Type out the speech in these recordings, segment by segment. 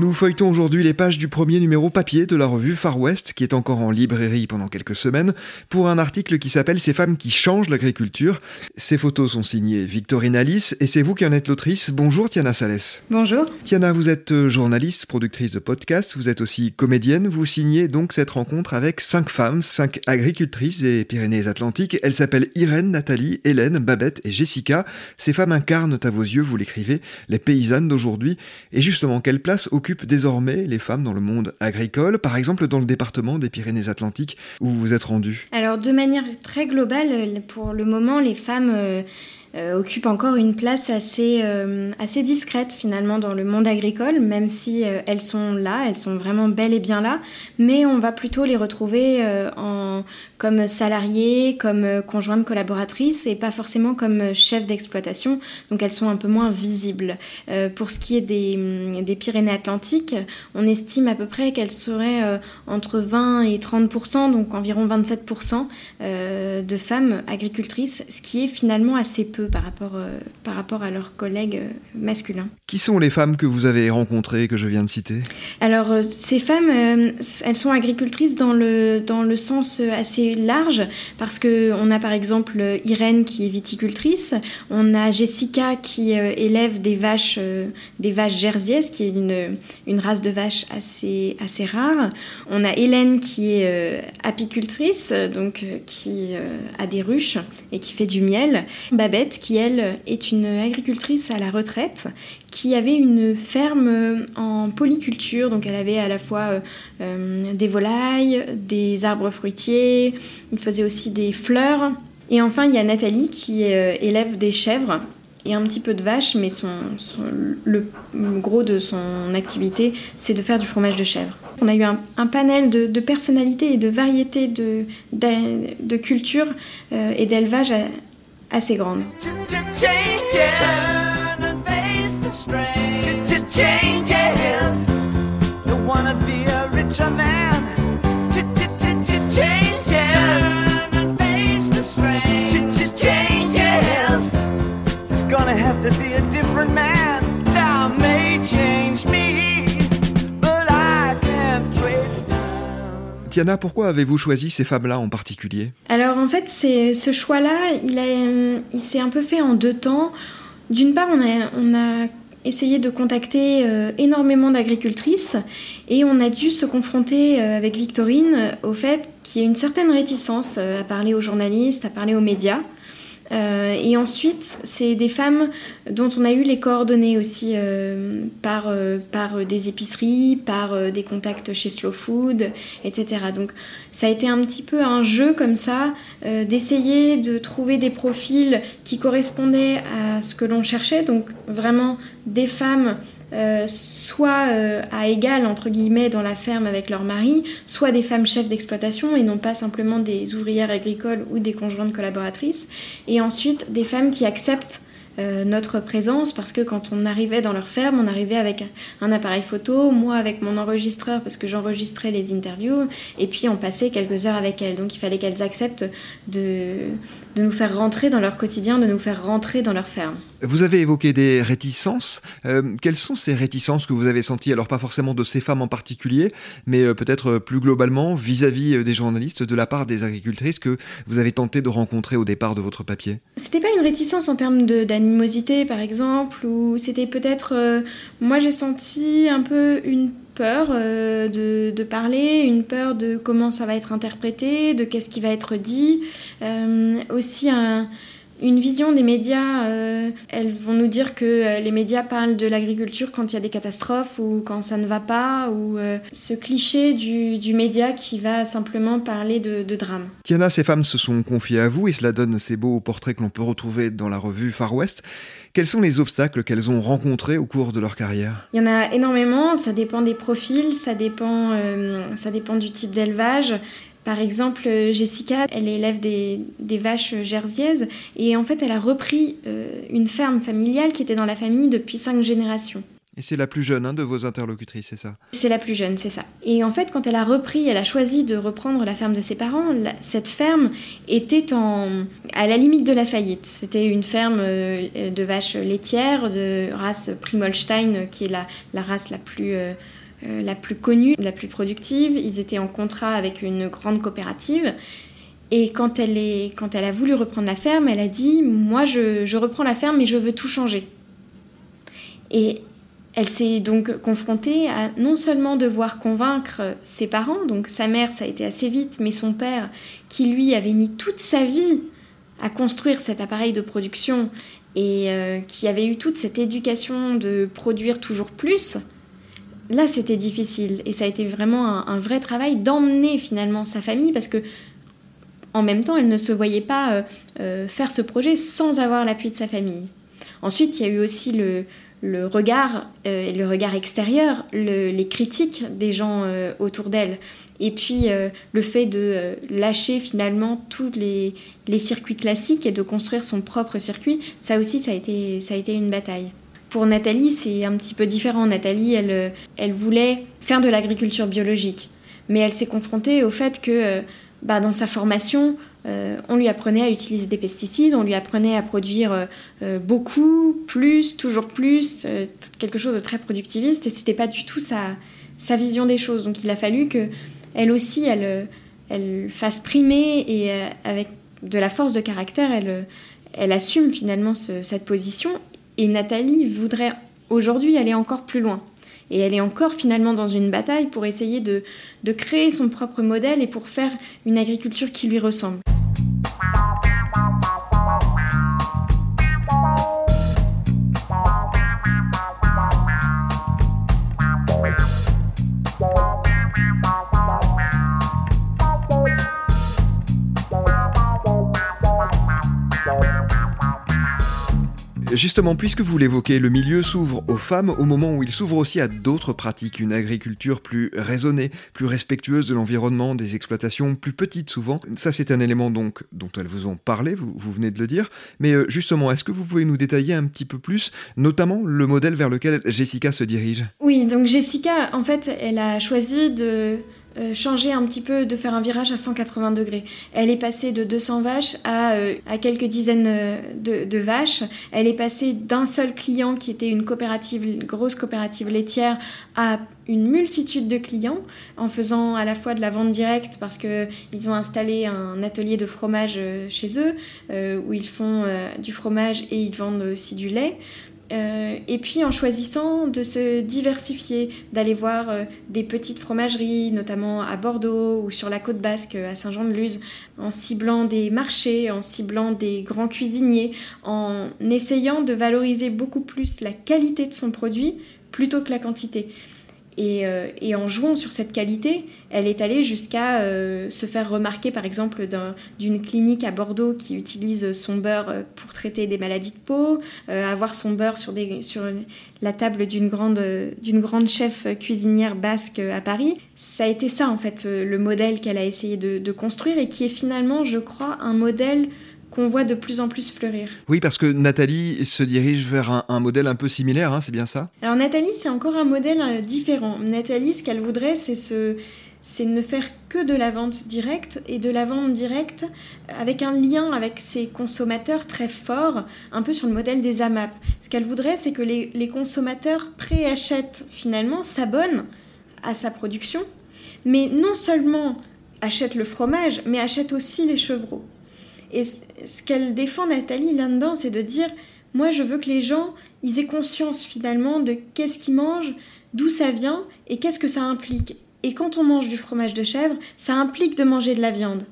Nous feuilletons aujourd'hui les pages du premier numéro papier de la revue Far West, qui est encore en librairie pendant quelques semaines, pour un article qui s'appelle Ces femmes qui changent l'agriculture. Ces photos sont signées Victorine Alice, et c'est vous qui en êtes l'autrice. Bonjour Tiana Salès. Bonjour. Tiana, vous êtes euh, journaliste, productrice de podcasts, vous êtes aussi comédienne. Vous signez donc cette rencontre avec cinq femmes, cinq agricultrices des Pyrénées-Atlantiques. Elles s'appellent Irène, Nathalie, Hélène, Babette et Jessica. Ces femmes incarnent à vos yeux, vous l'écrivez, les paysannes d'aujourd'hui. Et justement, quelle place occupent désormais les femmes dans le monde agricole, par exemple dans le département des Pyrénées-Atlantiques où vous êtes rendu Alors de manière très globale, pour le moment, les femmes... Euh, euh, occupent encore une place assez, euh, assez discrète finalement dans le monde agricole, même si elles sont là, elles sont vraiment bel et bien là, mais on va plutôt les retrouver en comme salariées, comme euh, conjointes collaboratrices et pas forcément comme euh, chefs d'exploitation. Donc elles sont un peu moins visibles. Euh, pour ce qui est des, hum, des Pyrénées-Atlantiques, on estime à peu près qu'elles seraient entre 20 et 30% donc environ 27% de femmes agricultrices, ce qui est finalement assez par rapport, par rapport à leurs collègues masculins. Qui sont les femmes que vous avez rencontrées, que je viens de citer? Alors ces femmes, elles sont agricultrices dans le, dans le sens assez large parce que on a par exemple Irène qui est viticultrice, on a Jessica qui euh, élève des vaches, euh, des vaches jersiaises, qui est une, une race de vaches assez, assez rare. On a Hélène qui est euh, apicultrice, donc qui a des ruches et qui fait du miel. Babette qui elle est une agricultrice à la retraite qui avait une ferme en polyculture, donc elle avait à la fois des volailles, des arbres fruitiers, il faisait aussi des fleurs. Et enfin, il y a Nathalie qui euh, élève des chèvres et un petit peu de vaches, mais le, gros de son activité, c'est de faire du fromage de chèvre. On a eu un, panel de, personnalités et de variétés de, cultures euh, et d'élevage assez grandes. Tiana, pourquoi avez-vous choisi ces femmes-là en particulier? Alors en fait, ce choix-là, il, il s'est un peu fait en deux temps. D'une part, on a, essayé de contacter euh, énormément d'agricultrices et on a dû se confronter euh, avec Victorine au fait qu'il y a une certaine réticence euh, à parler aux journalistes, à parler aux médias. Euh, et ensuite, c'est des femmes dont on a eu les coordonnées aussi euh, par, euh, par des épiceries, par des contacts chez Slow Food, etc. Donc ça a été un petit peu un jeu comme ça, d'essayer de trouver des profils qui correspondaient à ce que l'on cherchait, donc vraiment des femmes euh, soit euh, à égal entre guillemets dans la ferme avec leur mari, soit des femmes chefs d'exploitation et non pas simplement des ouvrières agricoles ou des conjointes collaboratrices, et ensuite des femmes qui acceptent euh, notre présence parce que quand on arrivait dans leur ferme, on arrivait avec un appareil photo, moi avec mon enregistreur parce que j'enregistrais les interviews, et puis on passait quelques heures avec elles. Donc il fallait qu'elles acceptent de, de nous faire rentrer dans leur quotidien, de nous faire rentrer dans leur ferme. Vous avez évoqué des réticences. Euh, quelles sont ces réticences que vous avez senties? Alors pas forcément de ces femmes en particulier, mais euh, peut-être plus globalement vis-à-vis des journalistes de la part des agricultrices que vous avez tenté de rencontrer au départ de votre papier? C'était pas une réticence en termes d'animosité par exemple, ou c'était peut-être... Euh, moi j'ai senti un peu une peur de, parler, une peur de comment ça va être interprété, de qu'est-ce qui va être dit, aussi un une vision des médias, euh, elles vont nous dire que euh, les médias parlent de l'agriculture quand il y a des catastrophes ou quand ça ne va pas, ou euh, ce cliché du, média qui va simplement parler de, de, drame. Tiana, ces femmes se sont confiées à vous et cela donne ces beaux portraits que l'on peut retrouver dans la revue Far West. Quels sont les obstacles qu'elles ont rencontrés au cours de leur carrière? Il y en a énormément, ça dépend des profils, ça dépend, ça dépend du type d'élevage. Par exemple, euh, Jessica, elle est élève des, vaches jerseyaises et en fait, elle a repris euh, une ferme familiale qui était dans la famille depuis cinq générations. Et c'est la plus jeune hein, de vos interlocutrices, c'est ça? C'est la plus jeune, c'est ça. Et en fait, quand elle a repris, elle a choisi de reprendre la ferme de ses parents, cette ferme était en, à la limite de la faillite. C'était une ferme euh, de vaches laitières de race Primolstein, qui est la, la race la plus... Euh, la plus connue, la plus productive. Ils étaient en contrat avec une grande coopérative. Et quand elle, a voulu reprendre la ferme, elle a dit Moi, je, je reprends la ferme, mais je veux tout changer. Et elle s'est donc confrontée à non seulement devoir convaincre ses parents, donc sa mère, ça a été assez vite, mais son père, qui lui avait mis toute sa vie à construire cet appareil de production et euh, qui avait eu toute cette éducation de produire toujours plus, là, c'était difficile et ça a été vraiment un, vrai travail d'emmener finalement sa famille parce que en même temps, elle ne se voyait pas euh, euh, faire ce projet sans avoir l'appui de sa famille. Ensuite, il y a eu aussi le, regard, euh, le regard extérieur, les critiques des gens autour d'elle. Et puis le fait de lâcher finalement tous les, les, circuits classiques et de construire son propre circuit, ça aussi, ça a été, ça a été une bataille. Pour Nathalie, c'est un petit peu différent. Nathalie, elle, euh, elle voulait faire de l'agriculture biologique, mais elle s'est confrontée au fait que euh, bah, dans sa formation, euh, on lui apprenait à utiliser des pesticides, on lui apprenait à produire beaucoup, plus, toujours plus, quelque chose de très productiviste, et c'était pas du tout sa, vision des choses. Donc il a fallu que elle aussi, elle, elle fasse primer et avec de la force de caractère, elle, elle assume finalement cette position et Nathalie voudrait aujourd'hui aller encore plus loin. Et elle est encore finalement dans une bataille pour essayer de, de créer son propre modèle et pour faire une agriculture qui lui ressemble. Justement, puisque vous l'évoquez, le milieu s'ouvre aux femmes au moment où il s'ouvre aussi à d'autres pratiques, une agriculture plus raisonnée, plus respectueuse de l'environnement, des exploitations plus petites souvent. Ça, c'est un élément donc dont elles vous ont parlé, vous, venez de le dire. Mais euh, justement, est-ce que vous pouvez nous détailler un petit peu plus, notamment le modèle vers lequel Jessica se dirige? Oui, donc Jessica, en fait, elle a choisi de euh, changer un petit peu, de faire un virage à 180 degrés. Elle est passée de 200 vaches à, euh, à quelques dizaines euh, de, vaches. Elle est passée d'un seul client qui était une coopérative, une grosse coopérative laitière, à une multitude de clients en faisant à la fois de la vente directe parce qu'ils ont installé un atelier de fromage chez eux où ils font du fromage et ils vendent aussi du lait. Euh, et puis en choisissant de se diversifier, d'aller voir euh, des petites fromageries, notamment à Bordeaux ou sur la côte basque à Saint-Jean-de-Luz, en ciblant des marchés, en ciblant des grands cuisiniers, en essayant de valoriser beaucoup plus la qualité de son produit plutôt que la quantité. Euh, et, en jouant sur cette qualité, elle est allée jusqu'à euh, se faire remarquer, par exemple, d'une clinique à Bordeaux qui utilise son beurre euh, pour traiter des maladies de peau, avoir son beurre sur, la table d'une grande, chef cuisinière basque à Paris. Ça a été ça, en fait, le modèle qu'elle a essayé de construire et qui est finalement, je crois, un modèle qu'on voit de plus en plus fleurir. Oui, parce que Nathalie se dirige vers un, modèle un peu similaire, hein, c'est bien ça? Alors Nathalie, c'est encore un modèle euh, différent. Nathalie, ce qu'elle voudrait, c'est ce c'est ne faire que de la vente directe et de la vente directe avec un lien avec ses consommateurs très fort, un peu sur le modèle des AMAP. Ce qu'elle voudrait, c'est que les, les consommateurs préachètent finalement, s'abonnent à sa production, mais non seulement achètent le fromage, mais achètent aussi les chevreaux. Et ce qu'elle défend, Nathalie, là-dedans, c'est de dire moi, je veux que les gens ils aient conscience finalement de qu'est-ce qu'ils mangent, d'où ça vient et qu'est-ce que ça implique. Et quand on mange du fromage de chèvre, ça implique de manger de la viande.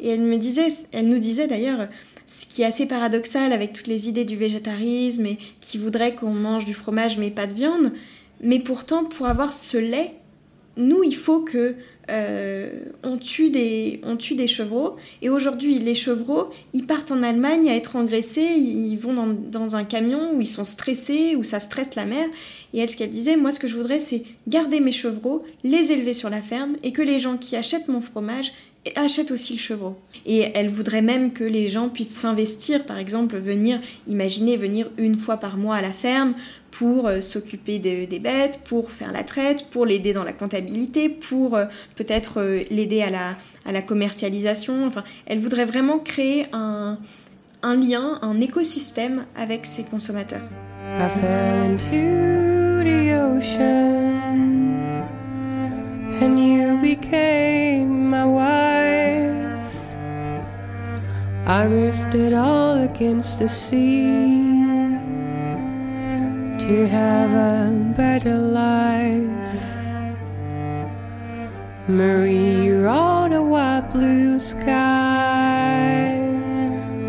Et elle me disait, elle nous disait d'ailleurs, ce qui est assez paradoxal avec toutes les idées du végétarisme et qui voudrait qu'on mange du fromage mais pas de viande. Mais pourtant, pour avoir ce lait, nous, il faut que euh, on, tue des, on tue des chevreaux. Et aujourd'hui, les chevreaux, ils partent en Allemagne à être engraissés, ils vont dans, dans, un camion où ils sont stressés, où ça stresse la mère. Et elle, ce qu'elle disait, moi, ce que je voudrais, c'est garder mes chevreaux, les élever sur la ferme, et que les gens qui achètent mon fromage achètent aussi le chevreau. Et elle voudrait même que les gens puissent s'investir, par exemple, venir, imaginer venir une fois par mois à la ferme pour euh, s'occuper des bêtes, pour faire la traite, pour l'aider dans la comptabilité, pour euh, peut-être euh, l'aider à la, commercialisation. Enfin, elle voudrait vraiment créer un, lien, un écosystème avec ses consommateurs. And you became my wife. I all against the sea. To have a better life. Marie, you're on a white blue sky,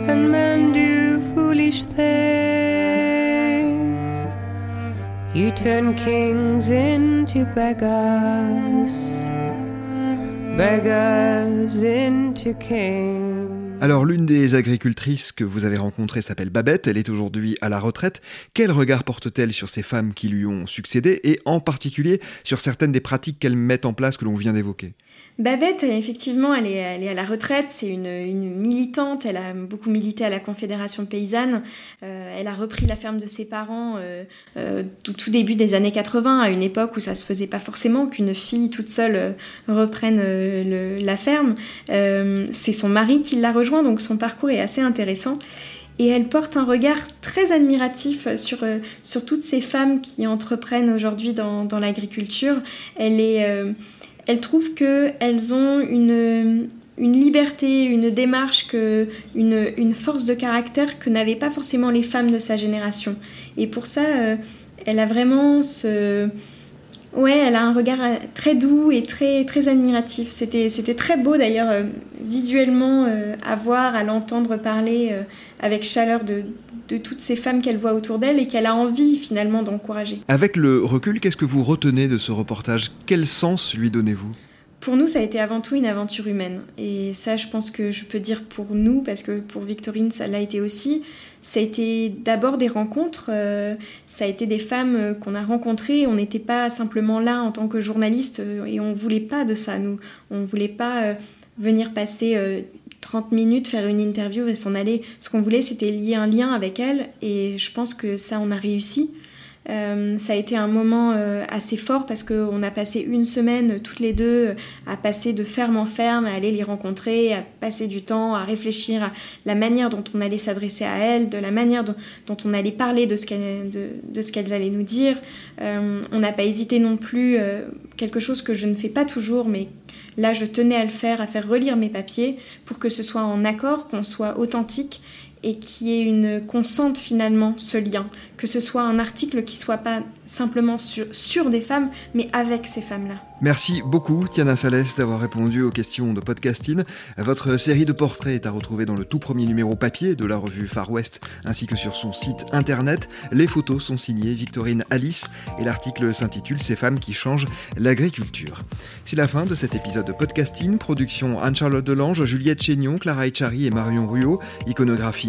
and men do foolish things. You turn kings into beggars, beggars into kings. Alors l'une des agricultrices que vous avez rencontrées s'appelle Babette, elle est aujourd'hui à la retraite. Quel regard porte-t-elle sur ces femmes qui lui ont succédé et en particulier sur certaines des pratiques qu'elle met en place que l'on vient d'évoquer? Babette, effectivement, elle est, à la retraite, c'est une, militante, elle a beaucoup milité à la Confédération paysanne, euh, elle a repris la ferme de ses parents euh, euh, tout, début des années 80, à une époque où ça se faisait pas forcément qu'une fille toute seule reprenne la ferme. c'est son mari qui l'a rejoint, donc son parcours est assez intéressant. Et elle porte un regard très admiratif sur, toutes ces femmes qui entreprennent aujourd'hui dans, dans l'agriculture. Elle est elle trouve qu'elles ont une, une liberté, une démarche, que, une, une force de caractère que n'avaient pas forcément les femmes de sa génération. Et pour ça, euh, elle a vraiment ce... Ouais, elle a un regard euh, très doux et très, très admiratif. C'était, c'était très beau d'ailleurs euh, visuellement à voir, à l'entendre parler avec chaleur de, de toutes ces femmes qu'elle voit autour d'elle et qu'elle a envie finalement d'encourager. Avec le recul, qu'est-ce que vous retenez de ce reportage? Quel sens lui donnez-vous? Pour nous, ça a été avant tout une aventure humaine. Et ça, je pense que je peux dire pour nous, parce que pour Victorine, ça l'a été aussi. Ça a été d'abord des rencontres, euh, ça a été des femmes euh, qu'on a rencontrées. On n'était pas simplement là en tant que journaliste euh, et on voulait pas de ça. Nous, on voulait pas venir passer 30 minutes, faire une interview et s'en aller. Ce qu'on voulait, c'était lier un lien avec elle et je pense que ça, on a réussi. Euh, ça a été un moment euh, assez fort parce qu'on a passé une semaine toutes les deux à passer de ferme en ferme, à aller les rencontrer, à passer du temps, à réfléchir à la manière dont on allait s'adresser à elles, de la manière dont, on allait parler de ce qu'elles allaient nous dire. Euh, on n'a pas hésité non plus, quelque chose que je ne fais pas toujours, mais Là, je tenais à le faire, à faire relire mes papiers pour que ce soit en accord, qu'on soit authentique et qu'il y ait une consente finalement, ce lien. Que ce soit un article qui soit pas simplement sur, sur des femmes, mais avec ces femmes-là. Merci beaucoup, Tiana Salès, d'avoir répondu aux questions de podcasting. Votre série de portraits est à retrouver dans le tout premier numéro papier de la revue Far West, ainsi que sur son site internet. Les photos sont signées Victorine Alice et l'article s'intitule Ces femmes qui changent l'agriculture. C'est la fin de cet épisode de podcasting. Production Anne-Charlotte Delange, Juliette Chénion, Clara Echari et Marion Ruot. Iconographie